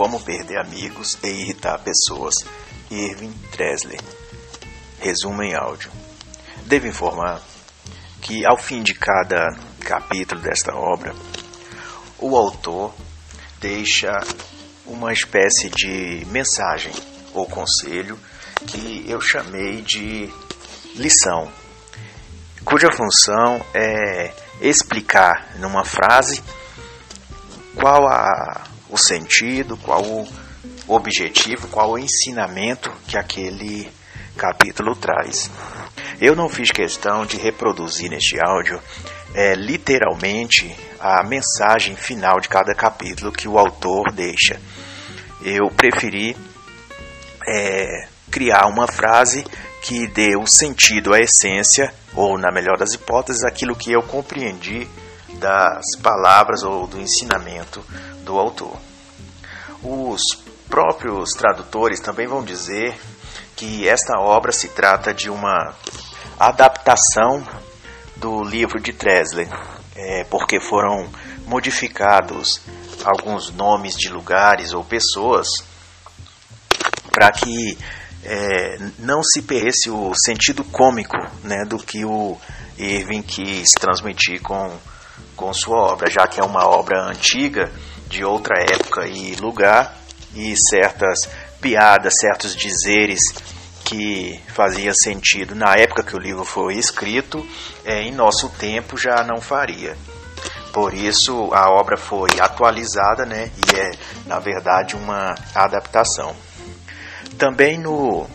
Como Perder Amigos e Irritar Pessoas, Irving Tresler. Resumo em áudio. Devo informar que, ao fim de cada capítulo desta obra, o autor deixa uma espécie de mensagem ou conselho que eu chamei de lição, cuja função é explicar numa frase qual a, o sentido, qual o objetivo, qual o ensinamento que aquele capítulo traz. Eu não fiz questão de reproduzir neste áudio é, literalmente a mensagem final de cada capítulo que o autor deixa. Eu preferi é, criar uma frase que dê o sentido, a essência, ou na melhor das hipóteses, aquilo que eu compreendi das palavras ou do ensinamento do autor. Os próprios tradutores também vão dizer que esta obra se trata de uma adaptação do livro de Tresley, é, porque foram modificados alguns nomes de lugares ou pessoas para que é, não se perdesse o sentido cômico né, do que o Irving quis transmitir com com sua obra, já que é uma obra antiga, de outra época e lugar, e certas piadas, certos dizeres que fazia sentido na época que o livro foi escrito, é, em nosso tempo já não faria. Por isso a obra foi atualizada, né, e é na verdade uma adaptação. Também no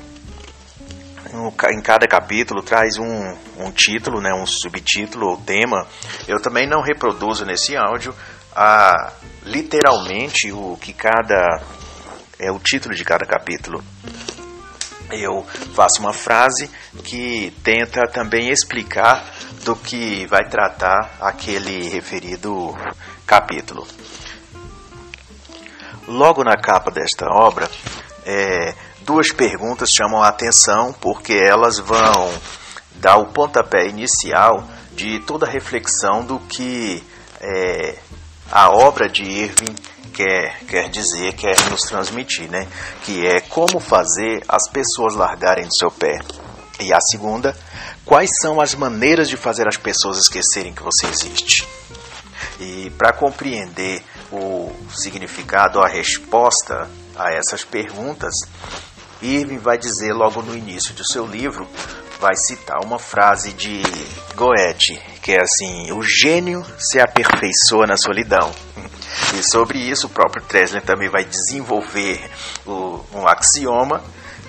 no, em cada capítulo traz um, um título, né, um subtítulo ou tema. Eu também não reproduzo nesse áudio a, literalmente o que cada é o título de cada capítulo. Eu faço uma frase que tenta também explicar do que vai tratar aquele referido capítulo. Logo na capa desta obra, é, duas perguntas chamam a atenção porque elas vão dar o pontapé inicial de toda a reflexão do que é, a obra de Irving quer, quer dizer, quer nos transmitir, né? Que é como fazer as pessoas largarem do seu pé. E a segunda, quais são as maneiras de fazer as pessoas esquecerem que você existe? E para compreender o significado, a resposta a essas perguntas, Irving vai dizer logo no início do seu livro, vai citar uma frase de Goethe, que é assim: o gênio se aperfeiçoa na solidão. E sobre isso, o próprio Tresler também vai desenvolver o, um axioma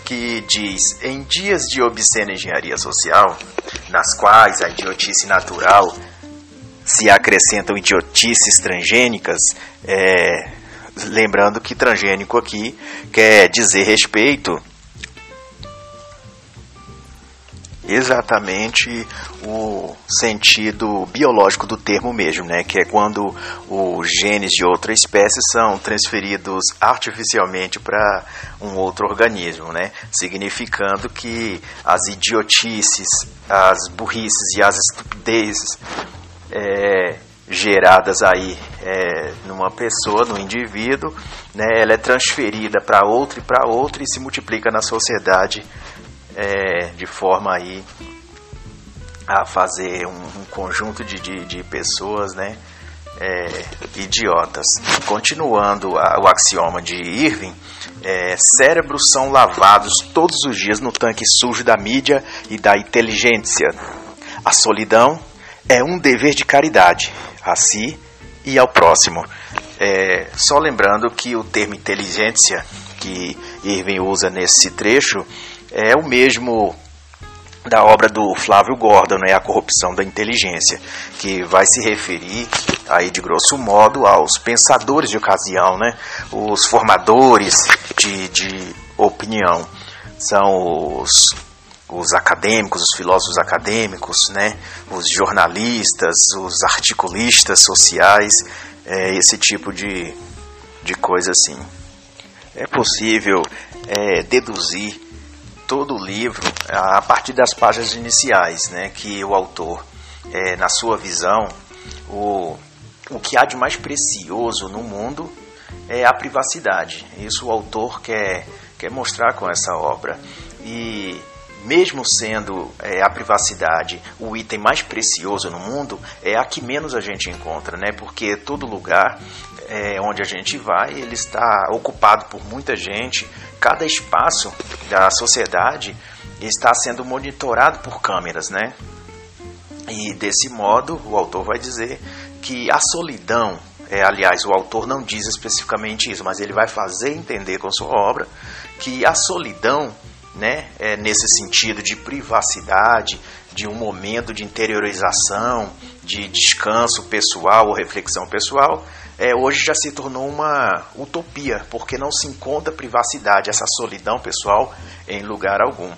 que diz: em dias de obscena engenharia social, nas quais a idiotice natural se acrescentam idiotices transgênicas, é, Lembrando que transgênico aqui quer dizer respeito exatamente o sentido biológico do termo mesmo, né? Que é quando os genes de outra espécie são transferidos artificialmente para um outro organismo, né? Significando que as idiotices, as burrices e as estupidezes é, geradas aí é, numa pessoa, no indivíduo, né, ela é transferida para outra e para outra e se multiplica na sociedade é, de forma aí a fazer um, um conjunto de, de, de, pessoas, né, é, idiotas. Continuando a, o axioma de Irving, é, cérebros são lavados todos os dias no tanque sujo da mídia e da inteligência. A solidão é um dever de caridade a si e ao próximo. É, só lembrando que o termo inteligência que Irving usa nesse trecho é o mesmo da obra do Flávio Gordon, né, A Corrupção da Inteligência, que vai se referir, aí de grosso modo, aos pensadores de ocasião, né, os formadores de, de opinião. São os os acadêmicos, os filósofos acadêmicos, né, os jornalistas, os articulistas sociais, é, esse tipo de, de coisa assim. É possível é, deduzir todo o livro a partir das páginas iniciais, né, que o autor, é, na sua visão, o, o que há de mais precioso no mundo é a privacidade. Isso o autor quer, quer mostrar com essa obra. E mesmo sendo é, a privacidade o item mais precioso no mundo, é a que menos a gente encontra, né? Porque todo lugar é, onde a gente vai, ele está ocupado por muita gente. Cada espaço da sociedade está sendo monitorado por câmeras, né? E desse modo, o autor vai dizer que a solidão, é, aliás, o autor não diz especificamente isso, mas ele vai fazer entender com sua obra que a solidão, né, é nesse sentido de privacidade, de um momento de interiorização, de descanso pessoal ou reflexão pessoal, é, hoje já se tornou uma utopia, porque não se encontra privacidade, essa solidão pessoal em lugar algum.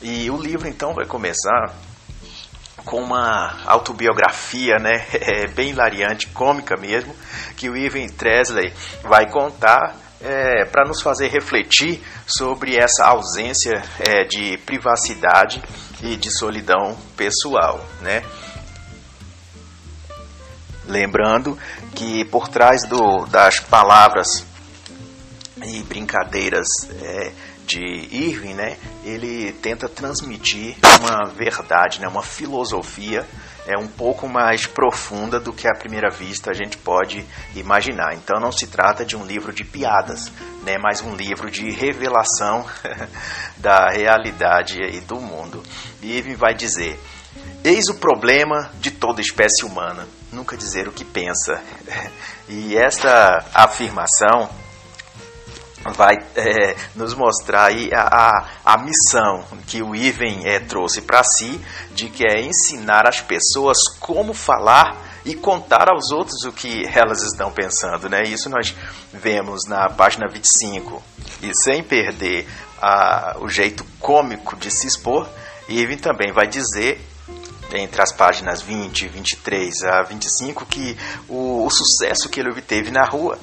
E o livro então vai começar com uma autobiografia, né, é, bem hilariante, cômica mesmo, que o Ivan Tresley vai contar é, para nos fazer refletir sobre essa ausência é, de privacidade e de solidão pessoal, né? Lembrando que por trás do, das palavras e brincadeiras é, de Irving, né, ele tenta transmitir uma verdade, né, uma filosofia é um pouco mais profunda do que à primeira vista a gente pode imaginar. Então não se trata de um livro de piadas, né, mas um livro de revelação da realidade e do mundo. E Irving vai dizer: Eis o problema de toda espécie humana, nunca dizer o que pensa. E esta afirmação vai é, nos mostrar aí a, a, a, missão que o Iven é, trouxe para si, de que é ensinar as pessoas como falar e contar aos outros o que elas estão pensando. Né? Isso nós vemos na página 25. E sem perder a, o jeito cômico de se expor, Iven também vai dizer entre as páginas 20, 23 a 25 que o, o sucesso que ele obteve na rua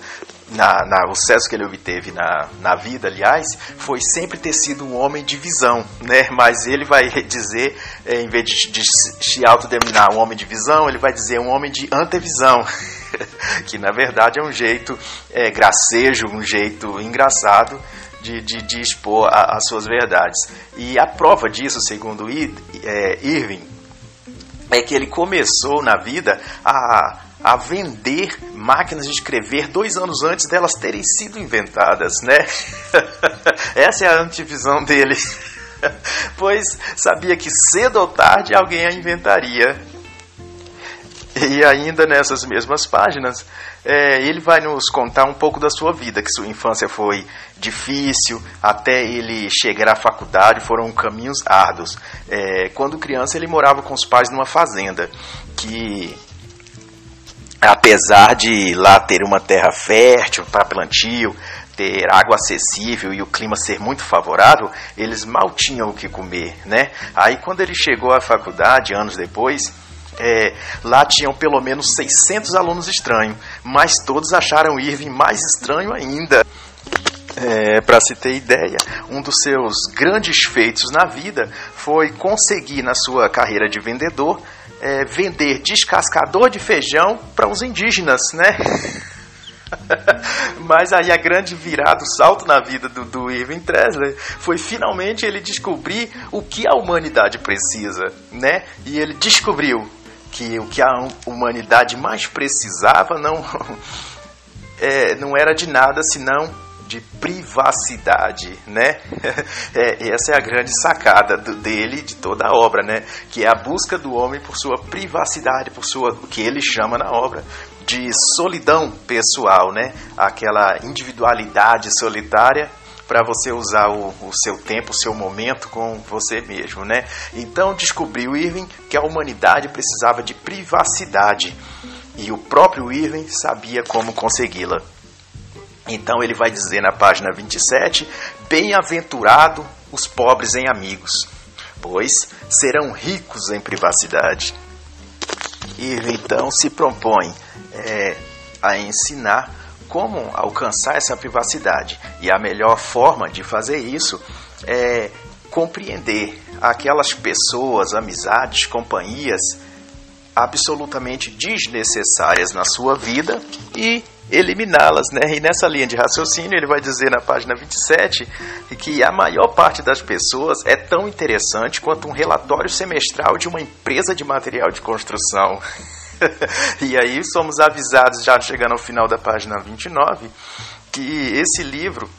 na, na, o sucesso que ele obteve na, na vida, aliás, foi sempre ter sido um homem de visão, né? Mas ele vai dizer, é, em vez de, de se autodenominar um homem de visão, ele vai dizer um homem de antevisão, que na verdade é um jeito é, gracejo, um jeito engraçado de, de, de expor a, as suas verdades. E a prova disso, segundo é, Irving, é que ele começou na vida a a vender máquinas de escrever dois anos antes delas terem sido inventadas, né? Essa é a antivisão dele. pois sabia que cedo ou tarde alguém a inventaria. E ainda nessas mesmas páginas, é, ele vai nos contar um pouco da sua vida, que sua infância foi difícil, até ele chegar à faculdade foram caminhos árduos. É, quando criança, ele morava com os pais numa fazenda, que apesar de lá ter uma terra fértil para plantio, ter água acessível e o clima ser muito favorável, eles mal tinham o que comer, né? Aí quando ele chegou à faculdade, anos depois, é, lá tinham pelo menos 600 alunos estranhos, mas todos acharam Irving mais estranho ainda. É, Para se ter ideia, um dos seus grandes feitos na vida foi conseguir, na sua carreira de vendedor, é, vender descascador de feijão para os indígenas, né? Mas aí a grande virada, o salto na vida do, do Irving Tresley foi finalmente ele descobrir o que a humanidade precisa, né? E ele descobriu que o que a humanidade mais precisava não, é, não era de nada senão de privacidade, né? É, essa é a grande sacada do, dele, de toda a obra, né? Que é a busca do homem por sua privacidade, por sua, o que ele chama na obra de solidão pessoal, né? Aquela individualidade solitária para você usar o, o, seu tempo, o seu momento com você mesmo, né? Então descobriu Irving que a humanidade precisava de privacidade e o próprio Irving sabia como consegui-la. Então ele vai dizer na página 27: Bem-aventurado os pobres em amigos, pois serão ricos em privacidade. E então se propõe é, a ensinar como alcançar essa privacidade. E a melhor forma de fazer isso é compreender aquelas pessoas, amizades, companhias absolutamente desnecessárias na sua vida e eliminá-las, né? E nessa linha de raciocínio, ele vai dizer na página 27 que a maior parte das pessoas é tão interessante quanto um relatório semestral de uma empresa de material de construção. e aí somos avisados, já chegando ao final da página 29, que esse livro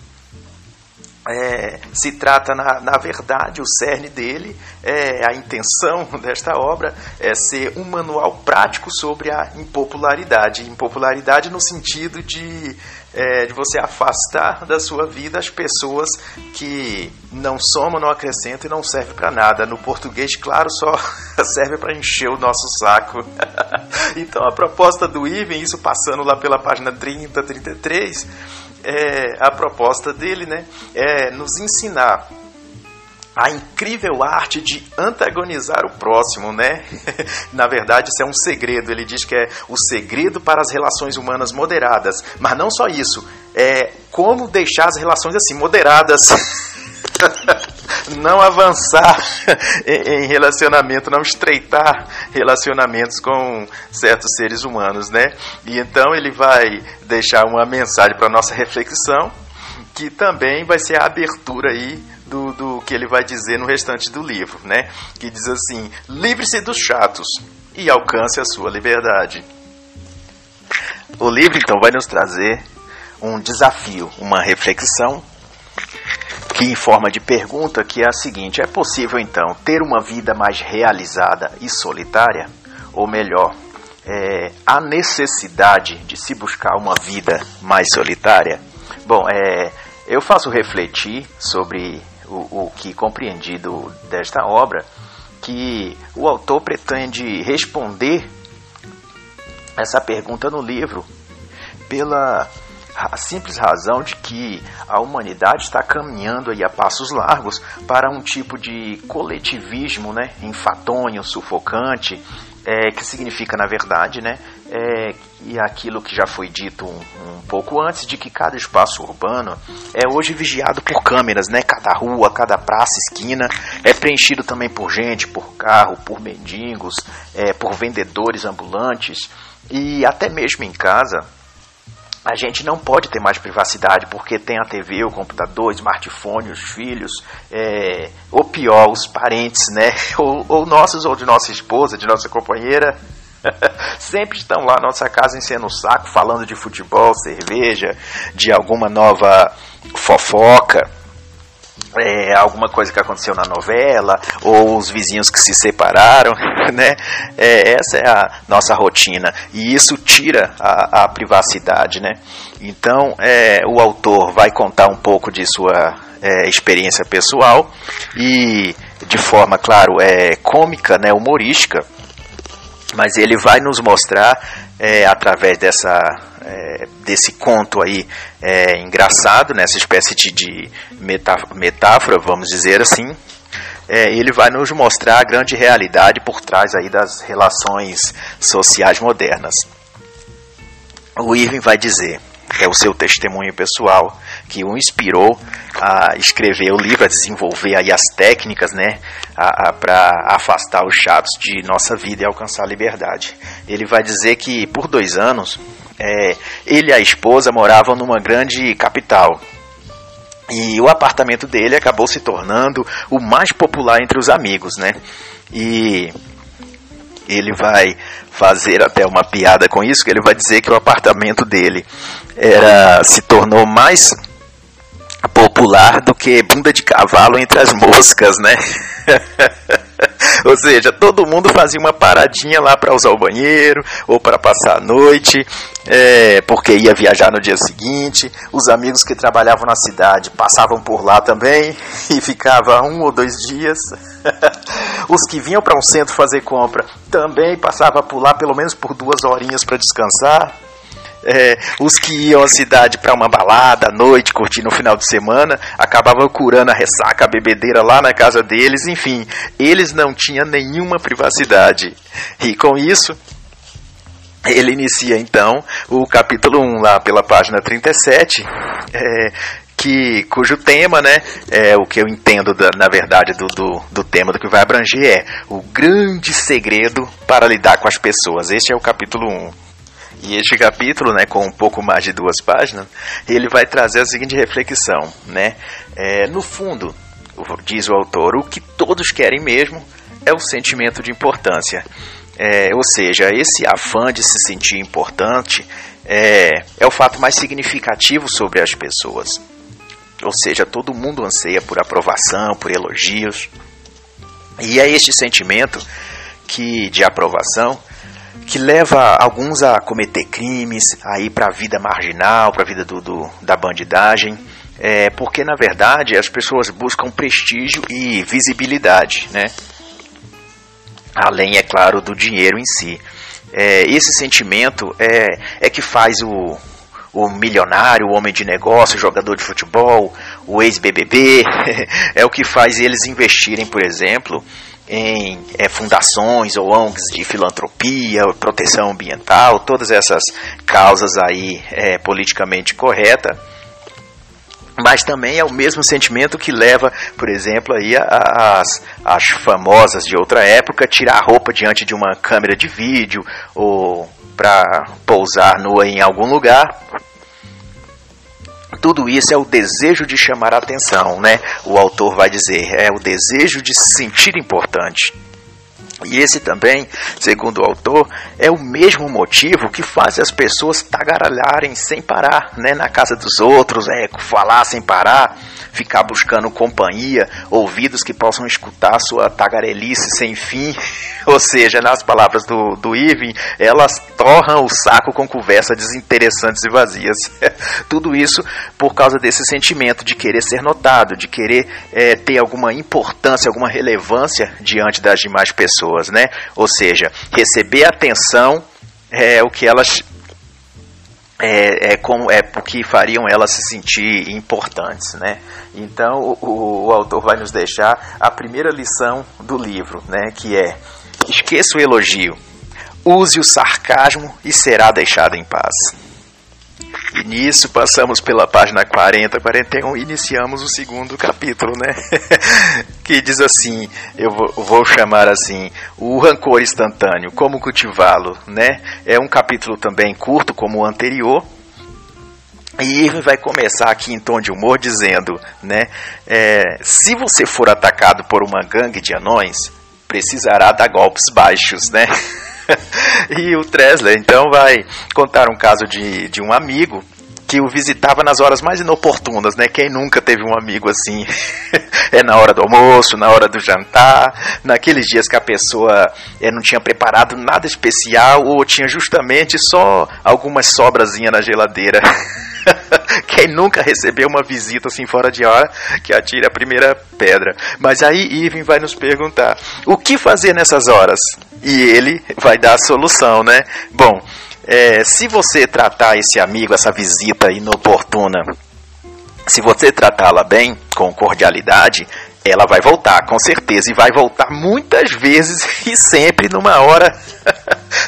é, se trata, na, na verdade, o cerne dele, é, a intenção desta obra é ser um manual prático sobre a impopularidade. Impopularidade no sentido de, é, de você afastar da sua vida as pessoas que não somam, não acrescentam e não servem para nada. No português, claro, só serve para encher o nosso saco. então, a proposta do Iven, isso passando lá pela página 30, 33 é, a proposta dele né, é nos ensinar a incrível arte de antagonizar o próximo, né? Na verdade, isso é um segredo. Ele diz que é o segredo para as relações humanas moderadas. Mas não só isso, é como deixar as relações assim moderadas. não avançar em relacionamento, não estreitar relacionamentos com certos seres humanos, né? E então ele vai deixar uma mensagem para nossa reflexão, que também vai ser a abertura aí do, do que ele vai dizer no restante do livro, né? Que diz assim: livre-se dos chatos e alcance a sua liberdade. O livro então vai nos trazer um desafio, uma reflexão que em forma de pergunta que é a seguinte: é possível então ter uma vida mais realizada e solitária? Ou melhor, é, a necessidade de se buscar uma vida mais solitária? Bom, é, eu faço refletir sobre o, o que compreendi do, desta obra, que o autor pretende responder essa pergunta no livro pela a simples razão de que a humanidade está caminhando aí a passos largos para um tipo de coletivismo, né, enfadonho, sufocante, é, que significa, na verdade, né, é, e aquilo que já foi dito um, um, pouco antes, de que cada espaço urbano é hoje vigiado por câmeras, né? Cada rua, cada praça, esquina é preenchido também por gente, por carro, por mendigos, é, por vendedores ambulantes e até mesmo em casa a gente não pode ter mais privacidade porque tem a TV, o computador, o smartphone, os filhos, é, ou pior, os parentes, né? Ou, ou nossos, ou de nossa esposa, de nossa companheira. Sempre estão lá na nossa casa enchendo o saco, falando de futebol, cerveja, de alguma nova fofoca é, alguma coisa que aconteceu na novela, ou os vizinhos que se separaram, né? É, essa é a nossa rotina e isso tira a, a privacidade, né? Então, é, o autor vai contar um pouco de sua é, experiência pessoal e de forma, claro, é cômica, né, humorística, mas ele vai nos mostrar é, através dessa é, desse conto aí é, engraçado, nessa espécie de, de metáfora, vamos dizer assim, é, ele vai nos mostrar a grande realidade por trás aí das relações sociais modernas. O Irving vai dizer, é o seu testemunho pessoal que o inspirou a escrever o livro, a desenvolver aí as técnicas, né, para afastar os chatos de nossa vida e alcançar a liberdade. Ele vai dizer que por dois anos é, ele e a esposa moravam numa grande capital. E o apartamento dele acabou se tornando o mais popular entre os amigos, né? E ele vai fazer até uma piada com isso, que ele vai dizer que o apartamento dele era se tornou mais popular do que bunda de cavalo entre as moscas, né? Ou seja, todo mundo fazia uma paradinha lá para usar o banheiro ou para passar a noite, é, porque ia viajar no dia seguinte. Os amigos que trabalhavam na cidade passavam por lá também e ficava um ou dois dias. Os que vinham para um centro fazer compra também passavam por lá pelo menos por duas horinhas para descansar. É, os que iam à cidade para uma balada à noite, curtir no final de semana, acabavam curando a ressaca, a bebedeira lá na casa deles, enfim, eles não tinham nenhuma privacidade. E com isso, ele inicia então o capítulo 1 lá pela página 37, é, que cujo tema, né, é o que eu entendo da, na verdade do, do, do, tema do que vai abranger é o grande segredo para lidar com as pessoas. Este é o capítulo 1. E este capítulo, né, com um pouco mais de duas páginas, ele vai trazer a seguinte reflexão, né? É, no fundo, diz o autor, o que todos querem mesmo é o sentimento de importância. É, ou seja, esse afã de se sentir importante é, é o fato mais significativo sobre as pessoas. Ou seja, todo mundo anseia por aprovação, por elogios. E é este sentimento que de aprovação que leva alguns a cometer crimes, a ir para a vida marginal, para a vida do, do, da bandidagem, é, porque na verdade as pessoas buscam prestígio e visibilidade, né? Além, é claro, do dinheiro em si. É, esse sentimento é, é que faz o, o milionário, o homem de negócio, o jogador de futebol, o ex-BBB, é o que faz eles investirem, por exemplo, em é, fundações ou ONGs de filantropia, proteção ambiental, todas essas causas aí é, politicamente corretas mas também é o mesmo sentimento que leva, por exemplo, aí as, as famosas de outra época tirar a roupa diante de uma câmera de vídeo ou para pousar nua em algum lugar. Tudo isso é o desejo de chamar a atenção, né? O autor vai dizer, é o desejo de se sentir importante. E esse também, segundo o autor, é o mesmo motivo que faz as pessoas tagaralharem sem parar, né, na casa dos outros, é, falar sem parar, ficar buscando companhia, ouvidos que possam escutar sua tagarelice sem fim. Ou seja, nas palavras do, do Irving, elas torram o saco com conversas desinteressantes e vazias. Tudo isso por causa desse sentimento de querer ser notado, de querer é, ter alguma importância, alguma relevância diante das demais pessoas, né? Ou seja, receber atenção é o que elas é, é, como, é porque fariam elas se sentir importantes, né? Então o, o, autor vai nos deixar a primeira lição do livro, né? Que é esqueça o elogio, use o sarcasmo e será deixado em paz. E nisso passamos pela página 40, 41 e iniciamos o segundo capítulo, né? que diz assim, eu vou, chamar assim, o rancor instantâneo, como cultivá-lo, né? É um capítulo também curto como o anterior, e vai começar aqui em tom de humor dizendo, né, é, se você for atacado por uma gangue de anões, precisará dar golpes baixos, né? e o Tresler então vai contar um caso de, de um amigo que o visitava nas horas mais inoportunas, né? Quem nunca teve um amigo assim? é na hora do almoço, na hora do jantar, naqueles dias que a pessoa é, não tinha preparado nada especial ou tinha justamente só algumas sobrazinhas na geladeira. Quem nunca recebeu uma visita assim fora de hora, que atire a primeira pedra. Mas aí Irving vai nos perguntar: o que fazer nessas horas? E ele vai dar a solução, né? Bom, é, se você tratar esse amigo, essa visita inoportuna, se você tratá-la bem, com cordialidade, ela vai voltar, com certeza, e vai voltar muitas vezes e sempre numa hora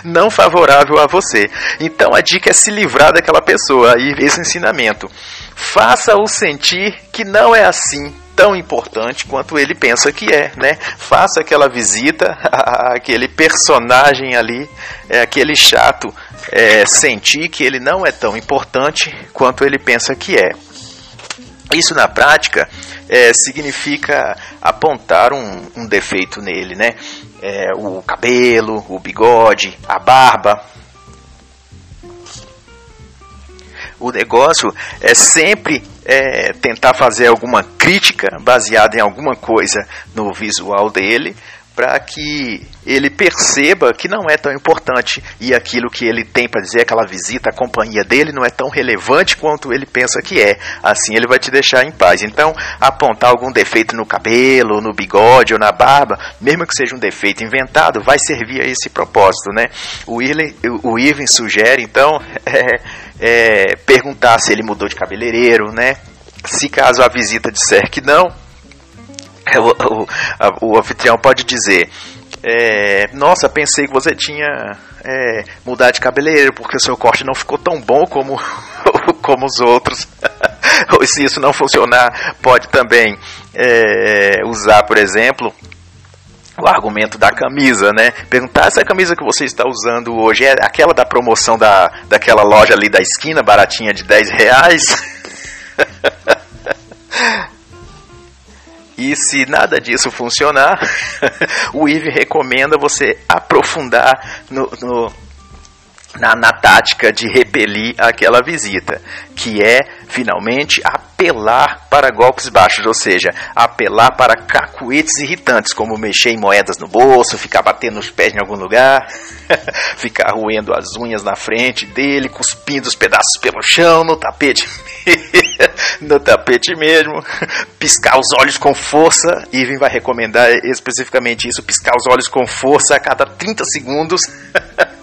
não favorável a você. Então a dica é se livrar daquela pessoa e esse ensinamento. Faça-o sentir que não é assim tão importante quanto ele pensa que é, né? Faça aquela visita àquele personagem ali, é, aquele chato, é, sentir que ele não é tão importante quanto ele pensa que é. Isso na prática é, significa apontar um, um, defeito nele, né? É, o cabelo, o bigode, a barba. O negócio é sempre é, tentar fazer alguma crítica baseada em alguma coisa no visual dele, para que ele perceba que não é tão importante e aquilo que ele tem para dizer, aquela visita, a companhia dele não é tão relevante quanto ele pensa que é. Assim ele vai te deixar em paz. Então, apontar algum defeito no cabelo, no bigode ou na barba, mesmo que seja um defeito inventado, vai servir a esse propósito, né? O, Irley, o Irving sugere, então, é, é, perguntar se ele mudou de cabeleireiro, né? Se caso a visita disser que não, o, o, a, o anfitrião pode dizer: é, Nossa, pensei que você tinha é, mudado de cabeleireiro porque o seu corte não ficou tão bom como, como os outros. Ou se isso não funcionar, pode também é, usar, por exemplo, o argumento da camisa, né? Perguntar essa camisa que você está usando hoje é aquela da promoção da, daquela loja ali da esquina, baratinha de 10 reais. E se nada disso funcionar, o IVE recomenda você aprofundar no, no na, na, tática de repelir aquela visita, que é finalmente apelar para golpes baixos, ou seja, apelar para cacuetes irritantes, como mexer em moedas no bolso, ficar batendo os pés em algum lugar, ficar roendo as unhas na frente dele, cuspindo os pedaços pelo chão, no tapete, no tapete mesmo, piscar os olhos com força. Ivan vai recomendar especificamente isso: piscar os olhos com força a cada 30 segundos.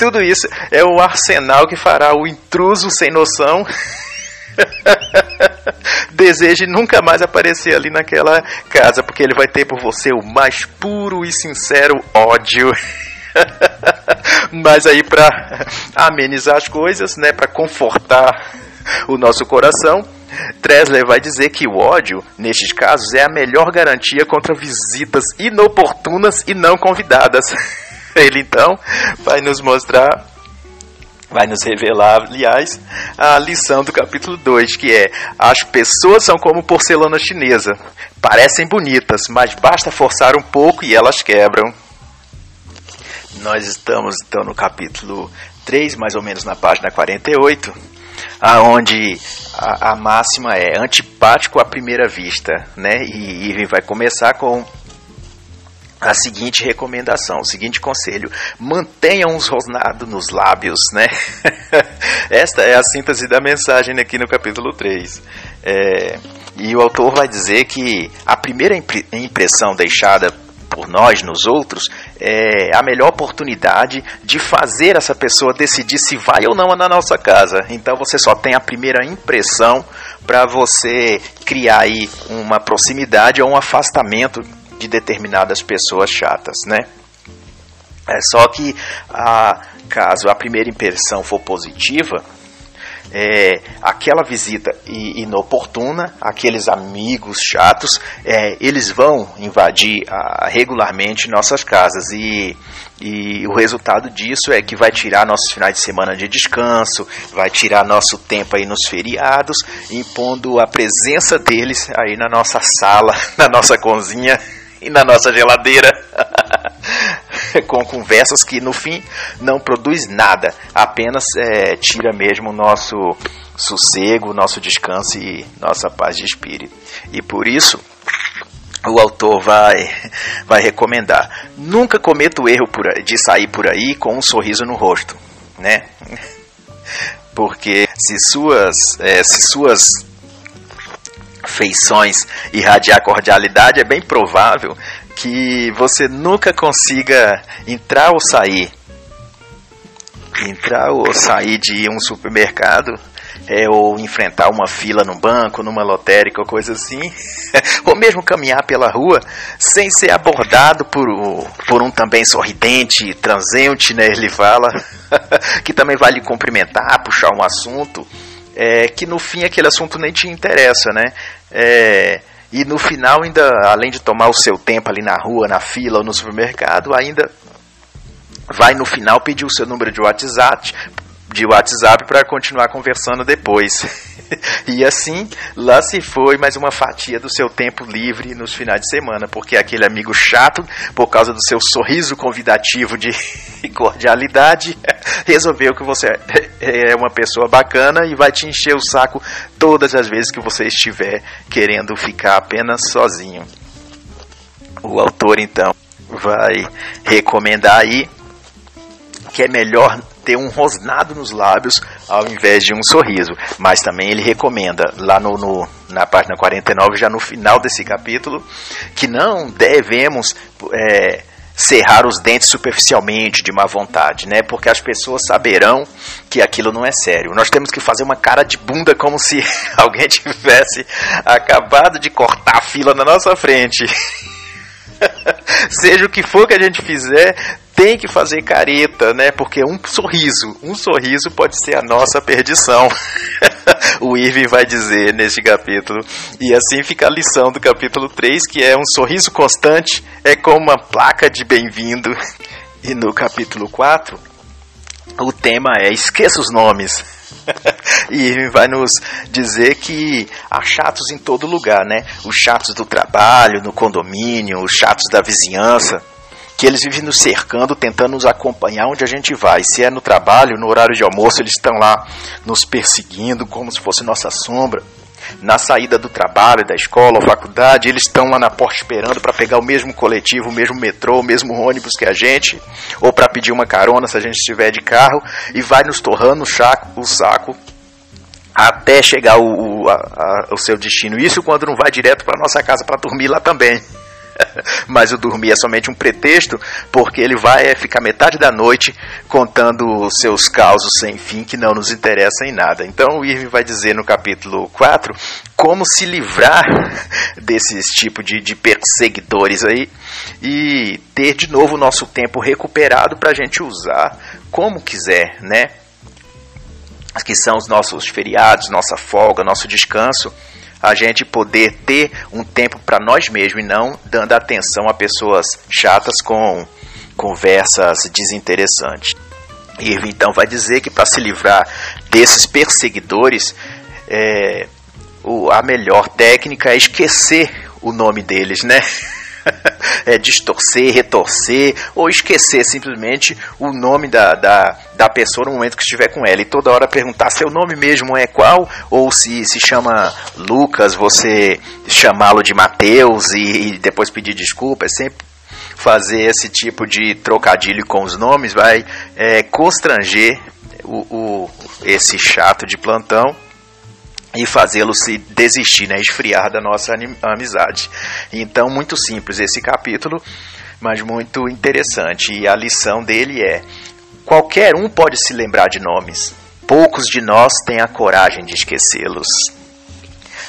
Tudo isso é o arsenal que fará o intruso sem noção deseje nunca mais aparecer ali naquela casa, porque ele vai ter por você o mais puro e sincero ódio. Mas aí para amenizar as coisas, né, para confortar o nosso coração, Tresler vai dizer que o ódio, nestes casos, é a melhor garantia contra visitas inoportunas e não convidadas. Ele então vai nos mostrar, vai nos revelar, aliás, a lição do capítulo 2, que é: As pessoas são como porcelana chinesa, parecem bonitas, mas basta forçar um pouco e elas quebram. Nós estamos então no capítulo 3, mais ou menos na página 48, aonde a, a máxima é antipático à primeira vista, né? E, e vai começar com a seguinte recomendação, o seguinte conselho: mantenha uns rosnados nos lábios, né? Esta é a síntese da mensagem aqui no capítulo 3. É, e o autor vai dizer que a primeira impressão deixada por nós nos outros é a melhor oportunidade de fazer essa pessoa decidir se vai ou não na nossa casa. Então você só tem a primeira impressão para você criar aí uma proximidade ou um afastamento de determinadas pessoas chatas, né? É só que a, caso a primeira impressão for positiva, é, aquela visita inoportuna, aqueles amigos chatos, é, eles vão invadir a, regularmente nossas casas e, e o resultado disso é que vai tirar nossos finais de semana de descanso, vai tirar nosso tempo aí nos feriados, impondo a presença deles aí na nossa sala, na nossa cozinha e na nossa geladeira. com conversas que no fim não produz nada, apenas é, tira mesmo o nosso sossego, nosso descanso e nossa paz de espírito. E por isso o autor vai, vai recomendar: nunca cometa o erro de sair por aí com um sorriso no rosto, né? Porque se suas, é, se suas feições irradiar cordialidade, é bem provável que você nunca consiga entrar ou sair. Entrar ou sair de um supermercado é, ou enfrentar uma fila no banco, numa lotérica ou coisa assim, ou mesmo caminhar pela rua sem ser abordado por, por um também sorridente, transente, né, ele fala, que também vai lhe cumprimentar, puxar um assunto, é, que no fim aquele assunto nem te interessa, né? É, e no final, ainda, além de tomar o seu tempo ali na rua, na fila ou no supermercado, ainda vai no final pedir o seu número de WhatsApp, de WhatsApp para continuar conversando depois. e assim, lá se foi mais uma fatia do seu tempo livre nos finais de semana, porque aquele amigo chato, por causa do seu sorriso convidativo de cordialidade, resolveu que você é uma pessoa bacana e vai te encher o saco todas as vezes que você estiver querendo ficar apenas sozinho. O autor então vai recomendar aí que é melhor ter um rosnado nos lábios ao invés de um sorriso. Mas também ele recomenda, lá no, no, na página 49, já no final desse capítulo, que não devemos é, cerrar os dentes superficialmente, de má vontade, né? Porque as pessoas saberão que aquilo não é sério. Nós temos que fazer uma cara de bunda como se alguém tivesse acabado de cortar a fila na nossa frente. Seja o que for que a gente fizer, tem que fazer careta, né? Porque um sorriso, um sorriso pode ser a nossa perdição. o Irving vai dizer neste capítulo. E assim fica a lição do capítulo 3, que é um sorriso constante, é como uma placa de bem-vindo. E no capítulo 4, o tema é esqueça os nomes. e vai nos dizer que há chatos em todo lugar, né? Os chatos do trabalho, no condomínio, os chatos da vizinhança, que eles vivem nos cercando, tentando nos acompanhar onde a gente vai. Se é no trabalho, no horário de almoço, eles estão lá nos perseguindo como se fosse nossa sombra na saída do trabalho, da escola ou faculdade, eles estão lá na porta esperando para pegar o mesmo coletivo, o mesmo metrô, o mesmo ônibus que a gente, ou para pedir uma carona se a gente estiver de carro, e vai nos torrando o, chaco, o saco até chegar o, o, a, o seu destino. Isso quando não vai direto para nossa casa para dormir lá também. mas o dormir é somente um pretexto, porque ele vai ficar metade da noite contando seus causos sem fim que não nos interessam em nada. Então o Irving vai dizer no capítulo 4 como se livrar desses tipos de, de perseguidores aí e ter de novo o nosso tempo recuperado para a gente usar como quiser, né? Que são os nossos feriados, nossa folga, nosso descanso a gente poder ter um tempo para nós mesmos e não dando atenção a pessoas chatas com conversas desinteressantes. Irving então vai dizer que para se livrar desses perseguidores, é, o, a melhor técnica é esquecer o nome deles, né? é, distorcer, retorcer ou esquecer simplesmente o nome da, da, da pessoa no momento que estiver com ela. E toda hora perguntar seu nome mesmo é qual ou se se chama Lucas, você chamá-lo de Mateus e, e depois pedir desculpa, é sempre fazer esse tipo de trocadilho com os nomes vai é, constranger o, o, esse chato de plantão e fazê-lo se desistir, né, esfriar da nossa amizade. Então, muito simples esse capítulo, mas muito interessante. E a lição dele é: qualquer um pode se lembrar de nomes, poucos de nós têm a coragem de esquecê-los.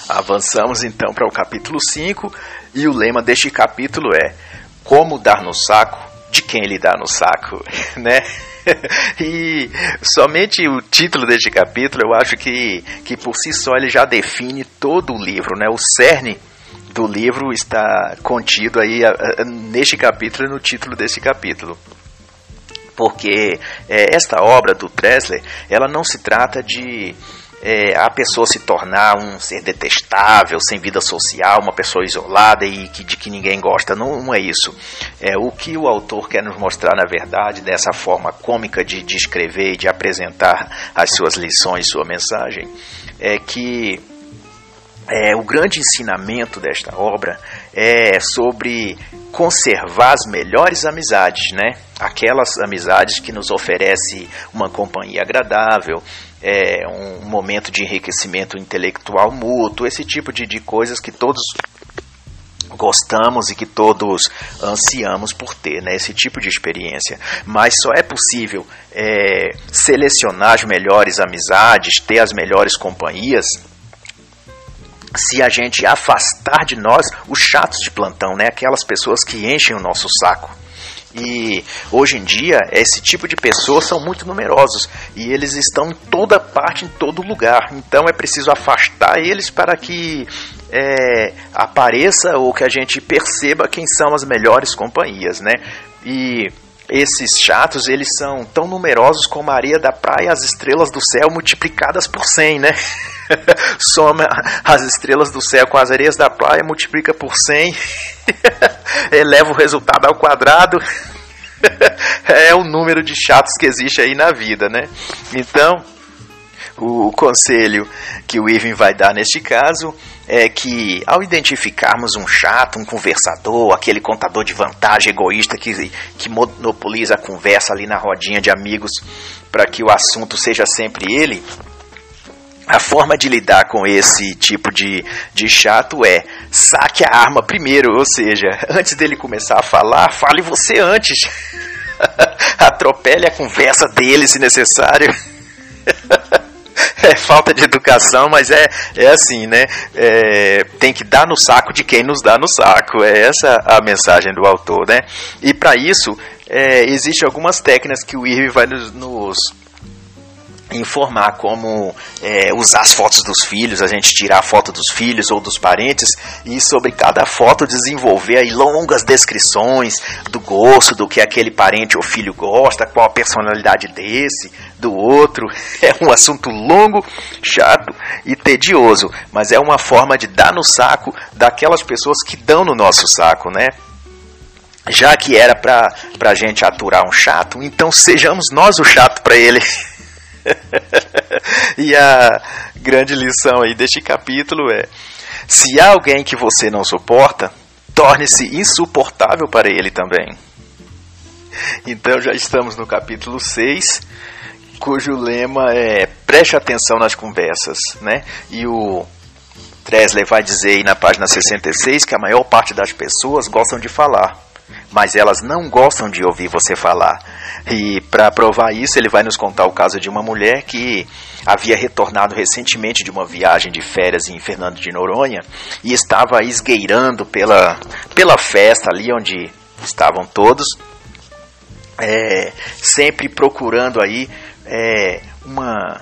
Avançamos então para o capítulo 5, e o lema deste capítulo é: Como dar no saco de quem lhe dá no saco, né? e somente o título deste capítulo, eu acho que, que por si só ele já define todo o livro, né? O cerne do livro está contido aí neste capítulo e no título desse capítulo porque é, esta obra do Tresler ela não se trata de é, a pessoa se tornar um ser detestável, sem vida social, uma pessoa isolada e que, de que ninguém gosta. Não, não é isso. É o que o autor quer nos mostrar, na verdade, dessa forma cômica de, de escrever e de apresentar as suas lições, sua mensagem, é que é, o grande ensinamento desta obra é sobre conservar as melhores amizades, né? Aquelas amizades que nos oferecem uma companhia agradável, é, um momento de enriquecimento intelectual mútuo, esse tipo de, de coisas que todos gostamos e que todos ansiamos por ter, né? esse tipo de experiência. Mas só é possível é, selecionar as melhores amizades, ter as melhores companhias, se a gente afastar de nós os chatos de plantão, né? aquelas pessoas que enchem o nosso saco. E hoje em dia, esse tipo de pessoas são muito numerosos e eles estão em toda parte, em todo lugar. Então é preciso afastar eles para que é, apareça ou que a gente perceba quem são as melhores companhias, né? E esses chatos, eles são tão numerosos como a areia da praia as estrelas do céu multiplicadas por 100, né? Soma as estrelas do céu com as areias da praia, multiplica por 100 eleva o resultado ao quadrado. é o número de chatos que existe aí na vida, né? Então, o conselho que o Irving vai dar neste caso é que ao identificarmos um chato, um conversador, aquele contador de vantagem egoísta que, que monopoliza a conversa ali na rodinha de amigos para que o assunto seja sempre ele, a forma de lidar com esse tipo de, de chato é saque a arma primeiro, ou seja, antes dele começar a falar, fale você antes. Atropele a conversa dele se necessário. é falta de educação, mas é, é assim, né? É, tem que dar no saco de quem nos dá no saco. É essa a mensagem do autor, né? E para isso, é, existem algumas técnicas que o Irving vai nos, nos informar como é, usar as fotos dos filhos, a gente tirar a foto dos filhos ou dos parentes e sobre cada foto desenvolver aí longas descrições do gosto, do que aquele parente ou filho gosta, qual a personalidade desse, do outro. É um assunto longo, chato e tedioso, mas é uma forma de dar no saco daquelas pessoas que dão no nosso saco, né? Já que era para a gente aturar um chato, então sejamos nós o chato para ele. e a grande lição aí deste capítulo é: se há alguém que você não suporta, torne-se insuportável para ele também. Então já estamos no capítulo 6, cujo lema é preste atenção nas conversas, né? E o Tresley vai dizer aí na página 66 que a maior parte das pessoas gostam de falar, mas elas não gostam de ouvir você falar. E para provar isso, ele vai nos contar o caso de uma mulher que havia retornado recentemente de uma viagem de férias em Fernando de Noronha e estava esgueirando pela, pela festa ali onde estavam todos, é, sempre procurando aí é, uma,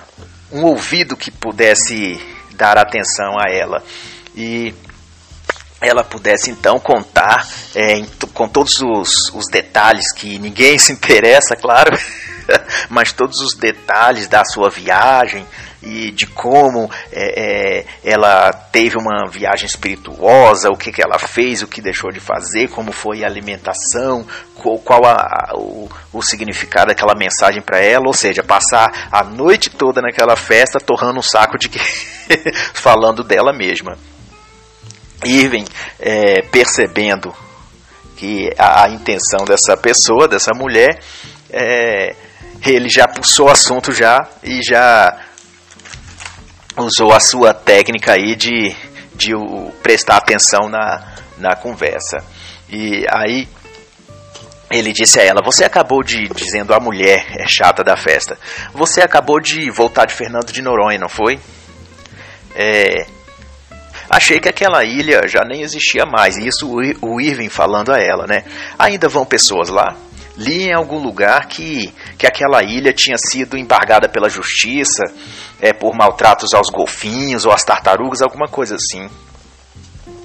um ouvido que pudesse dar atenção a ela. E ela pudesse então contar é, em, com todos os, os, detalhes que ninguém se interessa, claro, mas todos os detalhes da sua viagem e de como é, é, ela teve uma viagem espirituosa, o que, que ela fez, o que deixou de fazer, como foi a alimentação, qual, qual a, o, o significado daquela mensagem para ela, ou seja, passar a noite toda naquela festa torrando um saco de falando dela mesma. Irving, é, percebendo que a, a, intenção dessa pessoa, dessa mulher, é, ele já puxou o assunto já e já usou a sua técnica aí de, de o, prestar atenção na, na conversa. E aí ele disse a ela: Você acabou de, dizendo a mulher é chata da festa, você acabou de voltar de Fernando de Noronha, não foi? É, Achei que aquela ilha já nem existia mais. Isso o Irving falando a ela, né? Ainda vão pessoas lá? Li em algum lugar que, que aquela ilha tinha sido embargada pela justiça é, por maltratos aos golfinhos ou às tartarugas, alguma coisa assim.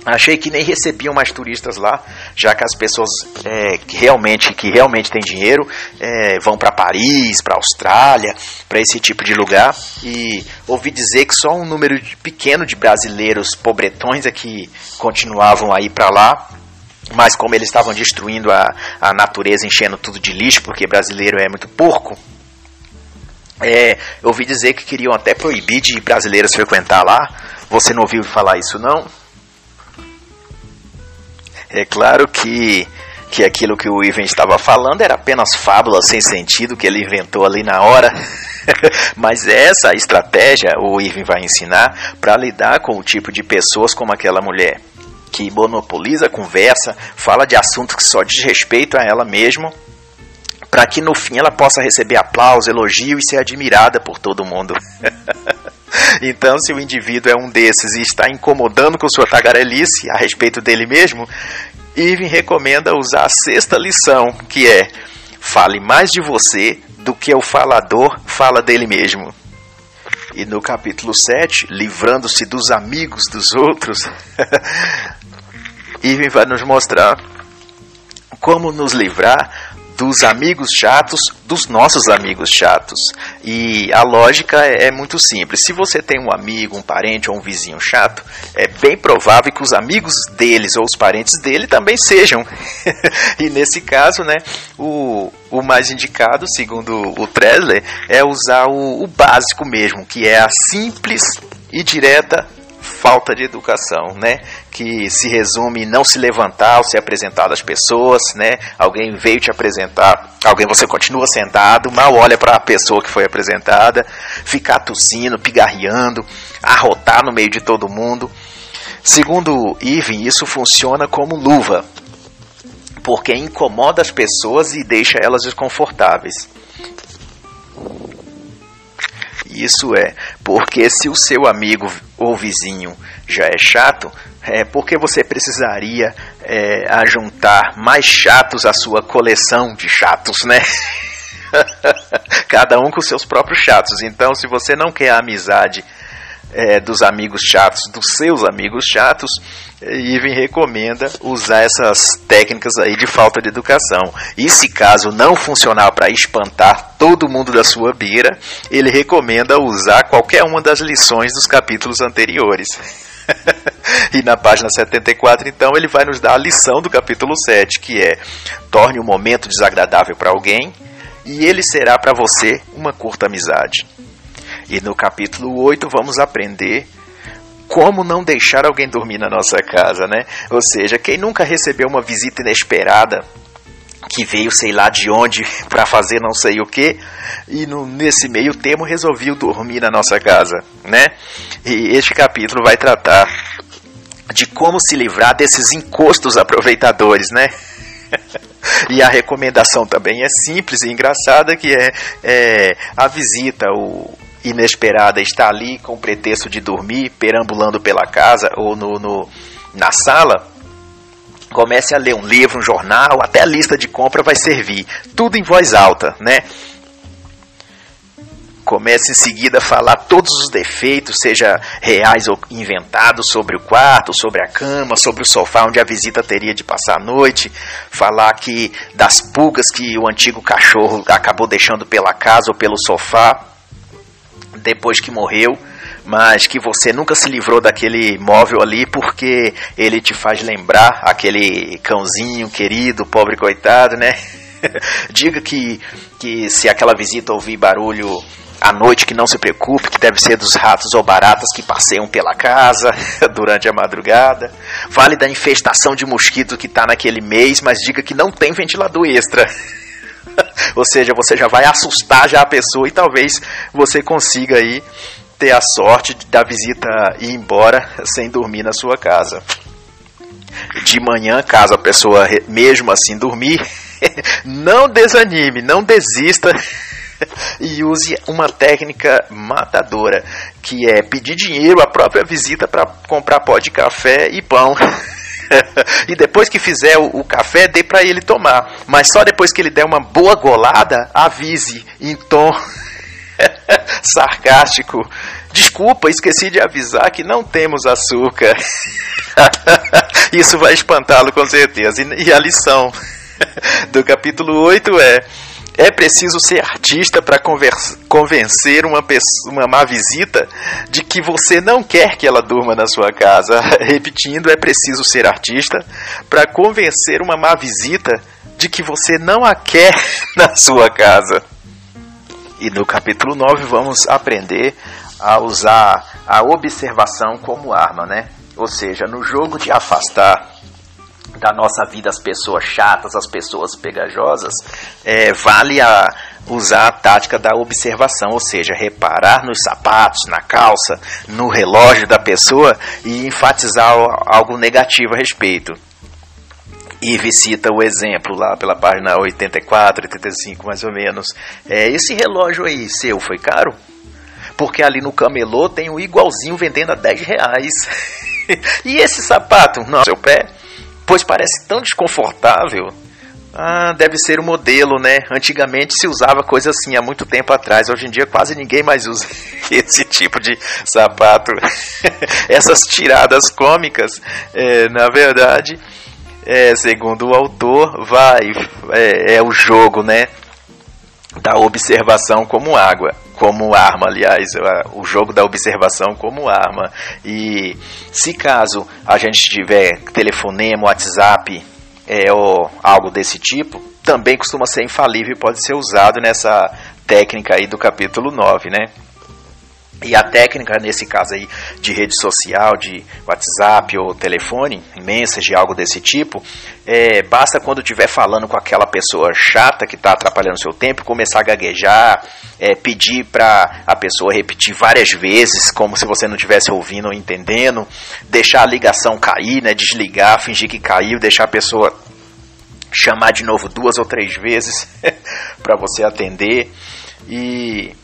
Achei que nem recebiam mais turistas lá, já que as pessoas é, que realmente que realmente têm dinheiro é, vão para Paris, para Austrália, para esse tipo de lugar. E ouvi dizer que só um número pequeno de brasileiros pobretões é que continuavam a ir para lá. Mas como eles estavam destruindo a, a natureza, enchendo tudo de lixo, porque brasileiro é muito porco, é, ouvi dizer que queriam até proibir de brasileiros frequentar lá. Você não ouviu falar isso não? É claro que, que aquilo que o Ivan estava falando era apenas fábula sem sentido que ele inventou ali na hora. Mas essa estratégia o Irving vai ensinar para lidar com o tipo de pessoas como aquela mulher, que monopoliza a conversa, fala de assuntos que só diz respeito a ela mesma, para que no fim ela possa receber aplauso, elogio e ser admirada por todo mundo. Então, se o indivíduo é um desses e está incomodando com sua tagarelice a respeito dele mesmo, Irving recomenda usar a sexta lição, que é: fale mais de você do que o falador fala dele mesmo. E no capítulo 7, livrando-se dos amigos dos outros, Irving vai nos mostrar como nos livrar dos amigos chatos dos nossos amigos chatos. E a lógica é, é, muito simples. Se você tem um amigo, um parente ou um vizinho chato, é bem provável que os amigos deles ou os parentes dele também sejam. e nesse caso, né, o, o mais indicado, segundo o Tresler, é usar o, o básico mesmo, que é a simples e direta falta de educação, né? Que se resume em não se levantar ao se apresentar às pessoas, né? Alguém veio te apresentar, alguém você continua sentado, mal olha para a pessoa que foi apresentada, ficar tossindo, pigarreando, arrotar no meio de todo mundo. Segundo Irving, isso funciona como luva, porque incomoda as pessoas e deixa elas desconfortáveis. Isso é porque se o seu amigo ou vizinho já é chato, é porque você precisaria é, ajuntar mais chatos à sua coleção de chatos, né? cada um com seus próprios chatos. Então, se você não quer a amizade é, dos amigos chatos, dos seus amigos chatos, Ivan recomenda usar essas técnicas aí de falta de educação. E se caso não funcionar para espantar todo mundo da sua beira, ele recomenda usar qualquer uma das lições dos capítulos anteriores. e na página 74, então, ele vai nos dar a lição do capítulo 7, que é: torne um momento desagradável para alguém e ele será para você uma curta amizade. E no capítulo 8 vamos aprender como não deixar alguém dormir na nossa casa, né? Ou seja, quem nunca recebeu uma visita inesperada que veio sei lá de onde para fazer não sei o que e no, nesse meio termo resolveu dormir na nossa casa, né? E este capítulo vai tratar de como se livrar desses encostos aproveitadores, né? e a recomendação também é simples e engraçada que é, é a visita, o, inesperada está ali com o pretexto de dormir, perambulando pela casa ou no, no, na sala, comece a ler um livro, um jornal, até a lista de compra vai servir. Tudo em voz alta, né? Comece em seguida a falar todos os defeitos, seja reais ou inventados, sobre o quarto, sobre a cama, sobre o sofá onde a visita teria de passar a noite. Falar que das pulgas que o antigo cachorro acabou deixando pela casa ou pelo sofá depois que morreu, mas que você nunca se livrou daquele móvel ali porque ele te faz lembrar aquele cãozinho querido, pobre coitado, né? Diga que, que se aquela visita ouvir barulho à noite, que não se preocupe, que deve ser dos ratos ou baratas que passeiam pela casa durante a madrugada. Fale da infestação de mosquito que está naquele mês, mas diga que não tem ventilador extra. Ou seja, você já vai assustar já a pessoa e talvez você consiga aí ter a sorte da visita ir embora sem dormir na sua casa. De manhã, caso a pessoa mesmo assim dormir, não desanime, não desista e use uma técnica matadora, que é pedir dinheiro à própria visita para comprar pó de café e pão. e depois que fizer o, o café, dê para ele tomar. Mas só depois que ele der uma boa golada, avise em tom sarcástico. Desculpa, esqueci de avisar que não temos açúcar. Isso vai espantá-lo com certeza. E, e a lição do capítulo 8 é é preciso ser artista para convencer uma, pessoa, uma má visita de que você não quer que ela durma na sua casa. Repetindo, é preciso ser artista para convencer uma má visita de que você não a quer na sua casa. E no capítulo 9 vamos aprender a usar a observação como arma, né? Ou seja, no jogo de afastar da nossa vida as pessoas chatas, as pessoas pegajosas, é, vale a usar a tática da observação, ou seja, reparar nos sapatos, na calça, no relógio da pessoa e enfatizar algo negativo a respeito. E cita o exemplo lá pela página 84, 85 mais ou menos. É, esse relógio aí seu foi caro? Porque ali no camelô tem um igualzinho vendendo a 10 reais. e esse sapato? Não, seu pé? Pois parece tão desconfortável. Ah, deve ser o modelo, né? Antigamente se usava coisa assim há muito tempo atrás. Hoje em dia quase ninguém mais usa esse tipo de sapato. Essas tiradas cômicas, é, na verdade, é, segundo o autor, vai é, é o jogo, né? Da observação como água como arma, aliás, o jogo da observação como arma. E se caso a gente tiver telefonema, WhatsApp é, ou algo desse tipo, também costuma ser infalível e pode ser usado nessa técnica aí do capítulo 9, né? E a técnica, nesse caso aí, de rede social, de WhatsApp ou telefone, mensagem, algo desse tipo, é, basta quando estiver falando com aquela pessoa chata que está atrapalhando o seu tempo, começar a gaguejar, é, pedir para a pessoa repetir várias vezes, como se você não estivesse ouvindo ou entendendo, deixar a ligação cair, né, desligar, fingir que caiu, deixar a pessoa chamar de novo duas ou três vezes para você atender. E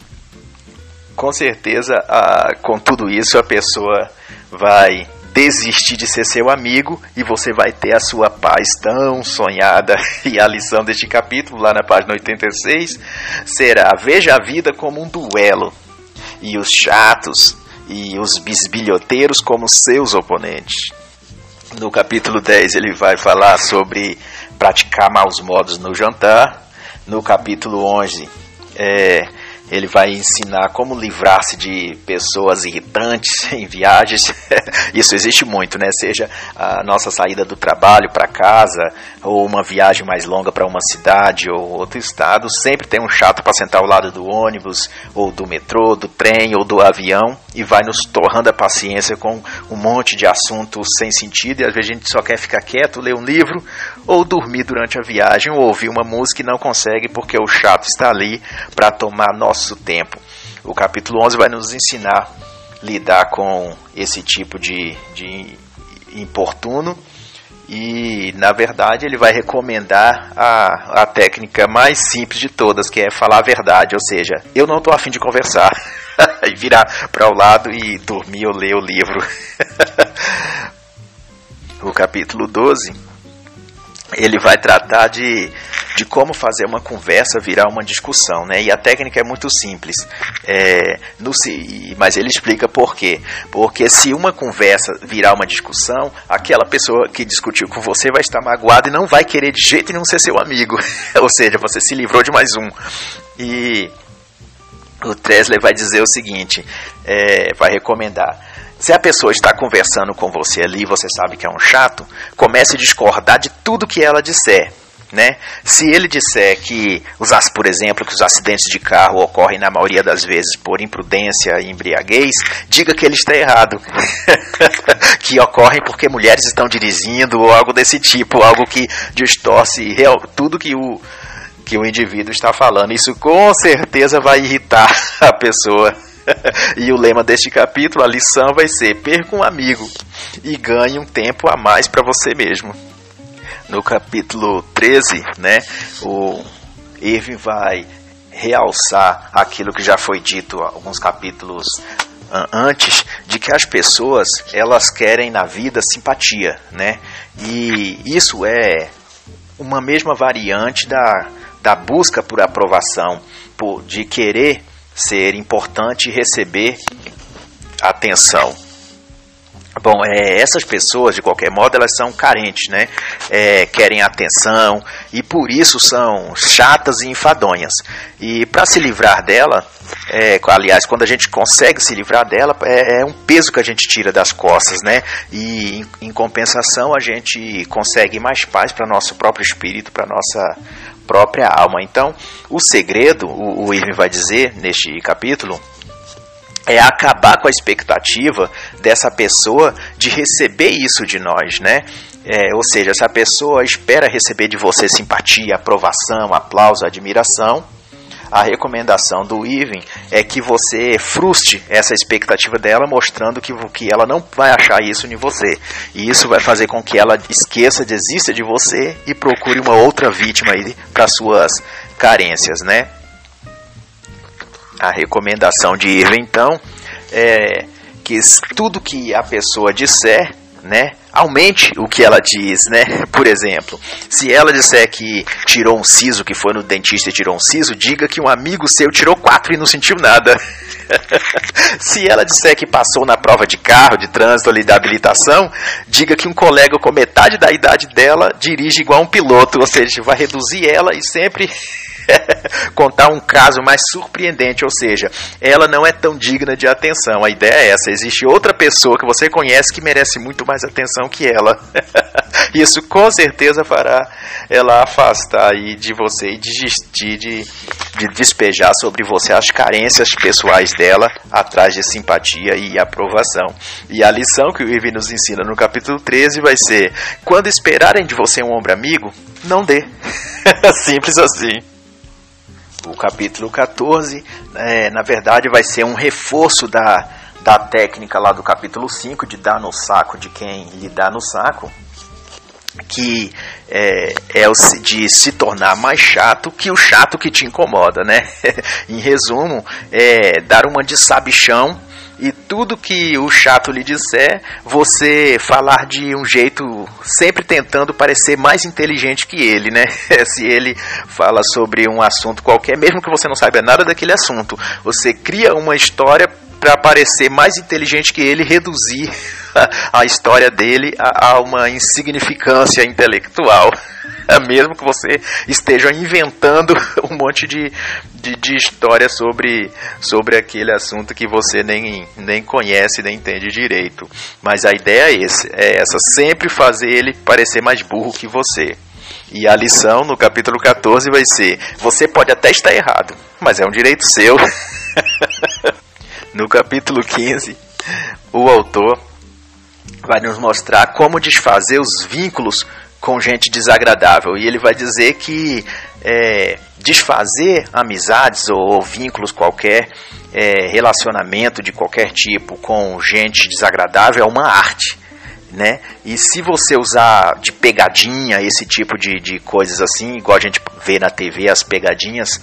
com certeza, a, com tudo isso, a pessoa vai desistir de ser seu amigo e você vai ter a sua paz tão sonhada. E a lição deste capítulo, lá na página 86, será: veja a vida como um duelo e os chatos e os bisbilhoteiros como seus oponentes. No capítulo 10 ele vai falar sobre praticar maus modos no jantar. No capítulo 11 é, ele vai ensinar como livrar-se de pessoas irritantes em viagens. Isso existe muito, né? Seja a nossa saída do trabalho para casa, ou uma viagem mais longa para uma cidade ou outro estado, sempre tem um chato para sentar ao lado do ônibus, ou do metrô, do trem ou do avião, e vai nos torrando a paciência com um monte de assuntos sem sentido, e às vezes a gente só quer ficar quieto, ler um livro, ou dormir durante a viagem, ou ouvir uma música e não consegue porque o chato está ali para tomar nosso tempo. O capítulo 11 vai nos ensinar a lidar com esse tipo de, de importuno e na verdade ele vai recomendar a, a técnica mais simples de todas, que é falar a verdade, ou seja, eu não estou afim de conversar, e virar para o lado e dormir ou ler o livro. o capítulo 12 ele vai tratar de, de como fazer uma conversa virar uma discussão, né? E a técnica é muito simples, é, no, mas ele explica por quê. Porque se uma conversa virar uma discussão, aquela pessoa que discutiu com você vai estar magoada e não vai querer de jeito nenhum ser seu amigo. Ou seja, você se livrou de mais um. E o Tresley vai dizer o seguinte, é, vai recomendar se a pessoa está conversando com você ali, você sabe que é um chato, comece a discordar de tudo que ela disser. Né? Se ele disser que, por exemplo, que os acidentes de carro ocorrem na maioria das vezes por imprudência e embriaguez, diga que ele está errado. que ocorrem porque mulheres estão dirigindo ou algo desse tipo, algo que distorce real, tudo que o, que o indivíduo está falando. Isso com certeza vai irritar a pessoa. e o lema deste capítulo, a lição vai ser: perca um amigo e ganhe um tempo a mais para você mesmo. No capítulo 13, né, o Irving vai realçar aquilo que já foi dito alguns capítulos antes de que as pessoas elas querem na vida simpatia, né? E isso é uma mesma variante da, da busca por aprovação, por, de querer ser importante receber atenção. Bom, é, essas pessoas, de qualquer modo, elas são carentes, né? É, querem atenção e por isso são chatas e enfadonhas. E para se livrar dela, é, aliás, quando a gente consegue se livrar dela, é, é, um peso que a gente tira das costas, né? E em, em compensação, a gente consegue mais paz para nosso próprio espírito, para nossa própria alma. Então, o segredo, o, o vai dizer neste capítulo, é acabar com a expectativa dessa pessoa de receber isso de nós, né? É, ou seja, se a pessoa espera receber de você simpatia, aprovação, aplauso, admiração, a recomendação do Irving é que você frustre essa expectativa dela, mostrando que, que ela não vai achar isso em você. E isso vai fazer com que ela esqueça, desista de você e procure uma outra vítima para suas carências, né? A recomendação de Irving, então, é que tudo que a pessoa disser, né, aumente o que ela diz, né? Por exemplo, se ela disser que tirou um siso, que foi no dentista e tirou um siso, diga que um amigo seu tirou quatro e não sentiu nada. se ela disser que passou na prova de carro, de trânsito ali da habilitação, diga que um colega com metade da idade dela dirige igual um piloto, ou seja, vai reduzir ela e sempre contar um caso mais surpreendente, ou seja, ela não é tão digna de atenção. A ideia é essa: existe outra pessoa que você conhece que merece muito mais atenção que ela. Isso com certeza fará ela afastar aí de você e desistir de, de despejar sobre você as carências pessoais dela atrás de simpatia e aprovação. E a lição que o Irving nos ensina no capítulo 13 vai ser: quando esperarem de você um ombro amigo, não dê. Simples assim. O capítulo 14, é, na verdade, vai ser um reforço da, da técnica lá do capítulo 5, de dar no saco de quem lhe dá no saco, que é, é o de se tornar mais chato que o chato que te incomoda, né? em resumo, é dar uma de sabichão e tudo que o chato lhe disser, você falar de um jeito sempre tentando parecer mais inteligente que ele, né? Se ele fala sobre um assunto qualquer, mesmo que você não saiba nada daquele assunto, você cria uma história para parecer mais inteligente que ele, reduzir a história dele a, a uma insignificância intelectual. Mesmo que você esteja inventando um monte de, de, de, história sobre, sobre aquele assunto que você nem, nem conhece, nem entende direito. Mas a ideia é, esse, é essa: sempre fazer ele parecer mais burro que você. E a lição no capítulo 14 vai ser: você pode até estar errado, mas é um direito seu. no capítulo 15, o autor vai nos mostrar como desfazer os vínculos com gente desagradável. E ele vai dizer que é, desfazer amizades ou, vínculos qualquer, é, relacionamento de qualquer tipo com gente desagradável é uma arte. Né? E se você usar de pegadinha, esse tipo de, de coisas assim, igual a gente vê na TV as pegadinhas,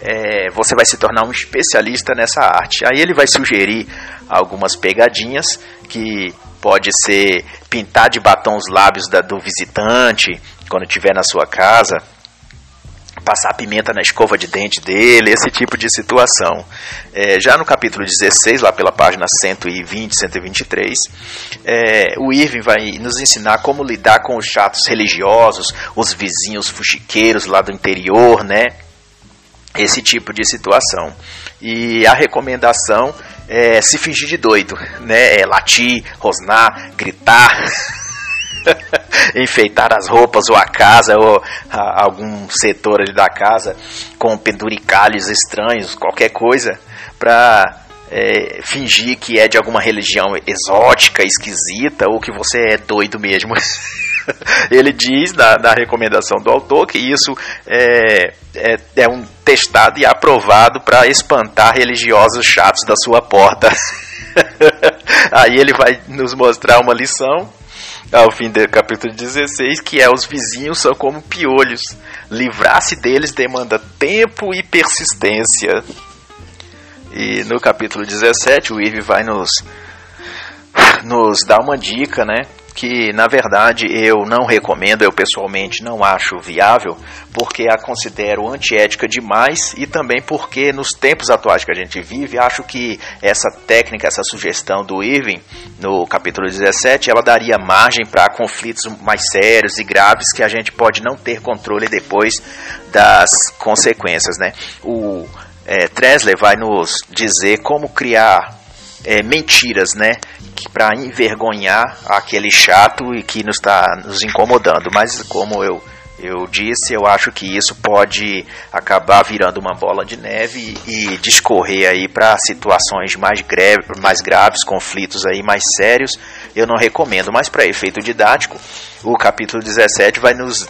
é, você vai se tornar um especialista nessa arte. Aí ele vai sugerir algumas pegadinhas que pode ser pintar de batom os lábios da, do visitante quando estiver na sua casa, passar pimenta na escova de dente dele, esse tipo de situação. É, já no capítulo 16, lá pela página 120, 123, é, o Irving vai nos ensinar como lidar com os chatos religiosos, os vizinhos fuxiqueiros lá do interior, né? esse tipo de situação. E a recomendação é se fingir de doido, né? É latir, rosnar, gritar, enfeitar as roupas ou a casa ou a, algum setor ali da casa com penduricalhos estranhos, qualquer coisa, para é, fingir que é de alguma religião exótica, esquisita ou que você é doido mesmo. Ele diz na, na, recomendação do autor que isso é, é, é um testado e aprovado para espantar religiosos chatos da sua porta. Aí ele vai nos mostrar uma lição ao fim do capítulo 16, que é os vizinhos são como piolhos. Livrar-se deles demanda tempo e persistência. E no capítulo 17, o Irv vai nos, nos dar uma dica, né? que na verdade eu não recomendo, eu pessoalmente não acho viável, porque a considero antiética demais e também porque nos tempos atuais que a gente vive, acho que essa técnica, essa sugestão do Irving no capítulo 17, ela daria margem para conflitos mais sérios e graves que a gente pode não ter controle depois das consequências, né? O é, vai nos dizer como criar é, mentiras, né? Para envergonhar aquele chato e que nos está nos incomodando. Mas como eu eu disse, eu acho que isso pode acabar virando uma bola de neve e, discorrer aí para situações mais, greve, mais graves, conflitos aí mais sérios. Eu não recomendo, mas para efeito didático, o capítulo 17 vai nos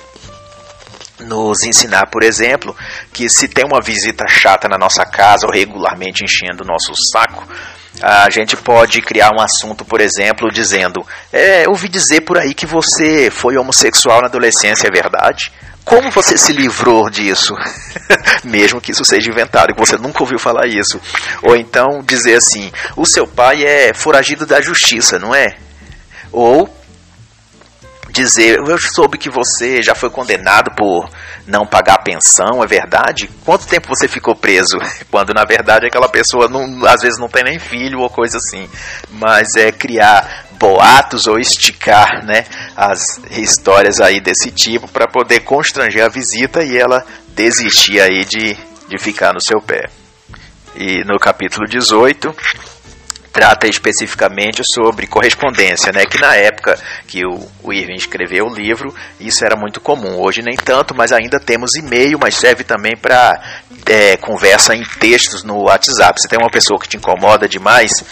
nos ensinar, por exemplo, que se tem uma visita chata na nossa casa ou regularmente enchendo o nosso saco, a gente pode criar um assunto, por exemplo, dizendo: é, ouvi dizer por aí que você foi homossexual na adolescência, é verdade? Como você se livrou disso? Mesmo que isso seja inventado, que você nunca ouviu falar isso. Ou então dizer assim: o seu pai é foragido da justiça, não é? Ou dizer, eu soube que você já foi condenado por não pagar pensão, é verdade? Quanto tempo você ficou preso? Quando na verdade aquela pessoa não, às vezes não tem nem filho ou coisa assim. Mas é criar boatos ou esticar, né, as histórias aí desse tipo para poder constranger a visita e ela desistir aí de, de ficar no seu pé. E no capítulo 18, trata especificamente sobre correspondência, né? Que na época que o, o Irving escreveu o livro, isso era muito comum. Hoje nem tanto, mas ainda temos e-mail, mas serve também para é, conversa em textos no WhatsApp. Você tem uma pessoa que te incomoda demais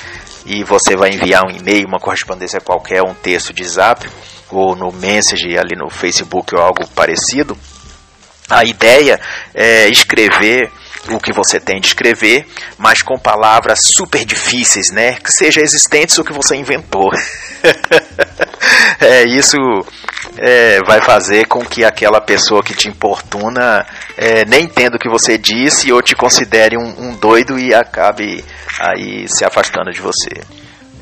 e você vai enviar um e-mail, uma correspondência qualquer, um texto de Zap ou no Message ali no Facebook ou algo parecido. A ideia é escrever o que você tem de escrever, mas com palavras super difíceis, né? Que seja existentes ou que você inventou. é, isso é, vai fazer com que aquela pessoa que te importuna é, nem entenda o que você disse ou te considere um, um doido e acabe aí se afastando de você.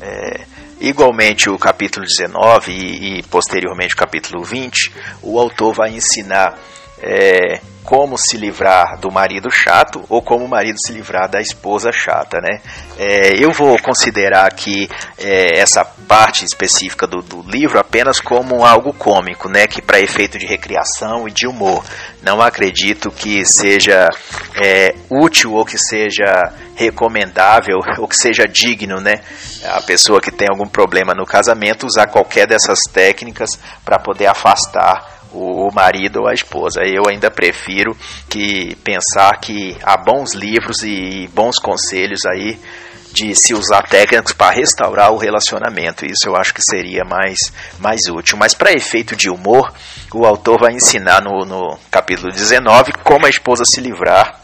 É, igualmente o capítulo 19 e, e, posteriormente o capítulo 20, o autor vai ensinar é, como se livrar do marido chato ou como o marido se livrar da esposa chata, né? É, eu vou considerar aqui é, essa parte específica do, do, livro apenas como algo cômico, né? Que para efeito de recriação e de humor. Não acredito que seja é, útil ou que seja recomendável ou que seja digno, né? A pessoa que tem algum problema no casamento usar qualquer dessas técnicas para poder afastar o, marido ou a esposa. Eu ainda prefiro que pensar que há bons livros e bons conselhos aí de se usar técnicas para restaurar o relacionamento. Isso eu acho que seria mais, mais útil. Mas para efeito de humor, o autor vai ensinar no, no capítulo 19 como a esposa se livrar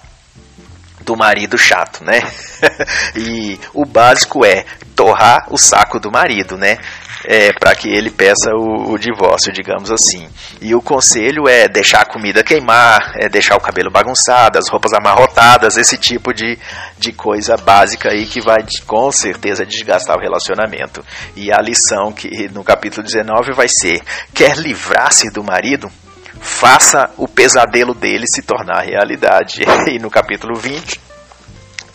do marido chato, né? e o básico é torrar o saco do marido, né? É, para que ele peça o, o, divórcio, digamos assim. E o conselho é deixar a comida queimar, é deixar o cabelo bagunçado, as roupas amarrotadas, esse tipo de, de coisa básica aí que vai com certeza desgastar o relacionamento. E a lição que no capítulo 19 vai ser: quer livrar-se do marido? Faça o pesadelo dele se tornar realidade. E no capítulo 20,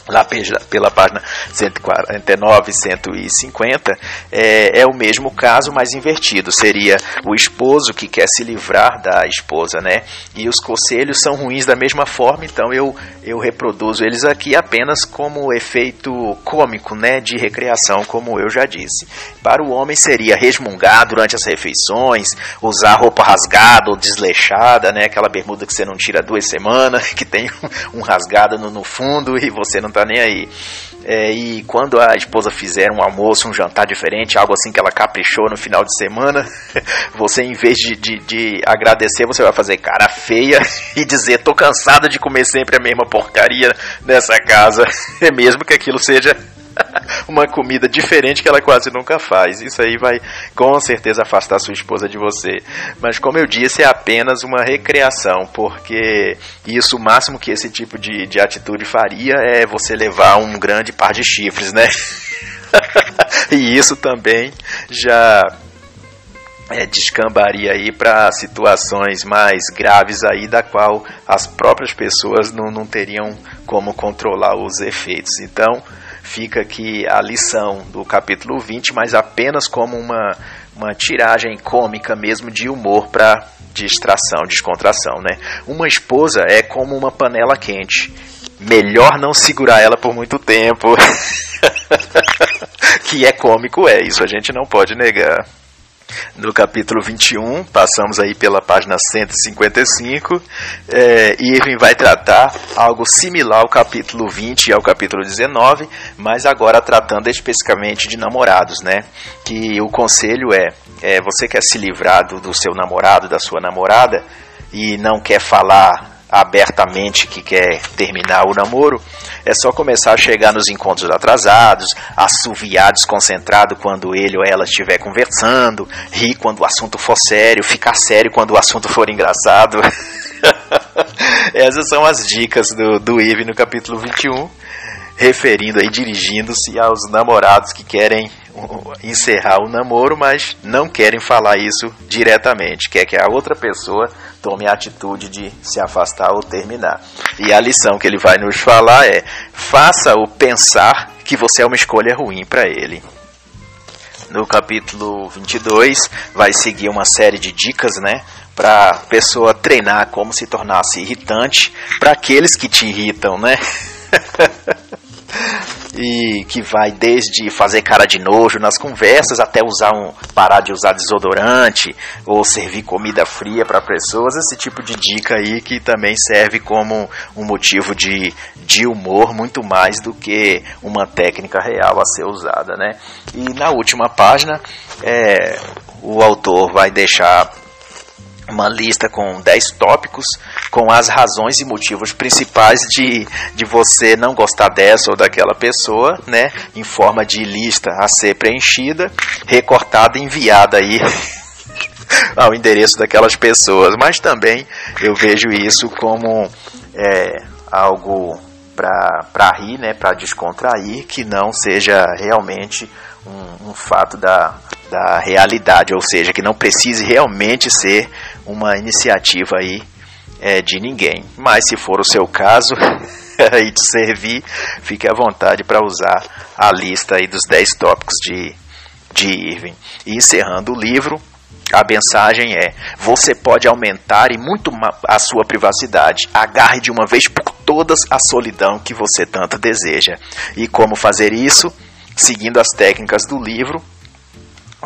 lá pela página 149 150 é, é o mesmo caso mas invertido. Seria o esposo que quer se livrar da esposa né? E os conselhos são ruins da mesma forma então eu eu reproduzo eles aqui apenas como efeito cômico né? De recreação como eu já disse. Para o homem seria resmungar durante as refeições usar roupa rasgada ou desleixada né? Aquela bermuda que você não tira duas semanas que tem um rasgado no, no fundo e você não tá nem aí. É, e quando a esposa fizer um almoço, um jantar diferente, algo assim que ela caprichou no final de semana, você em vez de, de, de agradecer, você vai fazer cara feia e dizer: tô cansada de comer sempre a mesma porcaria nessa casa, mesmo que aquilo seja uma comida diferente que ela quase nunca faz. Isso aí vai com certeza afastar sua esposa de você. Mas como eu disse, é apenas uma recreação, porque isso o máximo que esse tipo de, de atitude faria é você levar um grande par de chifres, né? e isso também já é, descambaria aí para situações mais graves aí da qual as próprias pessoas não, não teriam como controlar os efeitos. Então, fica aqui a lição do capítulo 20, mas apenas como uma, uma tiragem cômica mesmo de humor para distração, descontração, né? Uma esposa é como uma panela quente. Melhor não segurar ela por muito tempo. que é cômico, é, isso a gente não pode negar no capítulo 21, passamos aí pela página 155, é, Irving vai tratar algo similar ao capítulo 20 e ao capítulo 19, mas agora tratando especificamente de namorados, né? Que o conselho é, é você quer se livrar do, do seu namorado, da sua namorada, e não quer falar abertamente que quer terminar o namoro, é só começar a chegar nos encontros atrasados, assoviar desconcentrado quando ele ou ela estiver conversando, rir quando o assunto for sério, ficar sério quando o assunto for engraçado. Essas são as dicas do, do Ive no capítulo 21, referindo aí, dirigindo-se aos namorados que querem encerrar o namoro, mas não querem falar isso diretamente, quer que a outra pessoa tome a atitude de se afastar ou terminar. E a lição que ele vai nos falar é: faça-o pensar que você é uma escolha ruim para ele. No capítulo 22 vai seguir uma série de dicas, né, para pessoa treinar como se tornasse irritante para aqueles que te irritam, né? e que vai desde fazer cara de nojo nas conversas até usar um parar de usar desodorante ou servir comida fria para pessoas, esse tipo de dica aí que também serve como um motivo de, de humor muito mais do que uma técnica real a ser usada, né? E na última página é, o autor vai deixar uma lista com 10 tópicos com as razões e motivos principais de, de você não gostar dessa ou daquela pessoa, né, em forma de lista a ser preenchida, recortada e enviada aí ao endereço daquelas pessoas, mas também eu vejo isso como é, algo para rir, né, para descontrair, que não seja realmente um, um fato da, da realidade, ou seja, que não precise realmente ser uma iniciativa aí é, de ninguém. Mas se for o seu caso e te servir, fique à vontade para usar a lista aí dos 10 tópicos de, de Irving. E encerrando o livro, a mensagem é: você pode aumentar e muito a sua privacidade. Agarre de uma vez por todas a solidão que você tanto deseja. E como fazer isso? Seguindo as técnicas do livro,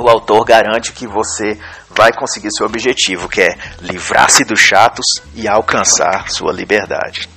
o autor garante que você vai conseguir seu objetivo, que é livrar-se dos chatos e alcançar sua liberdade.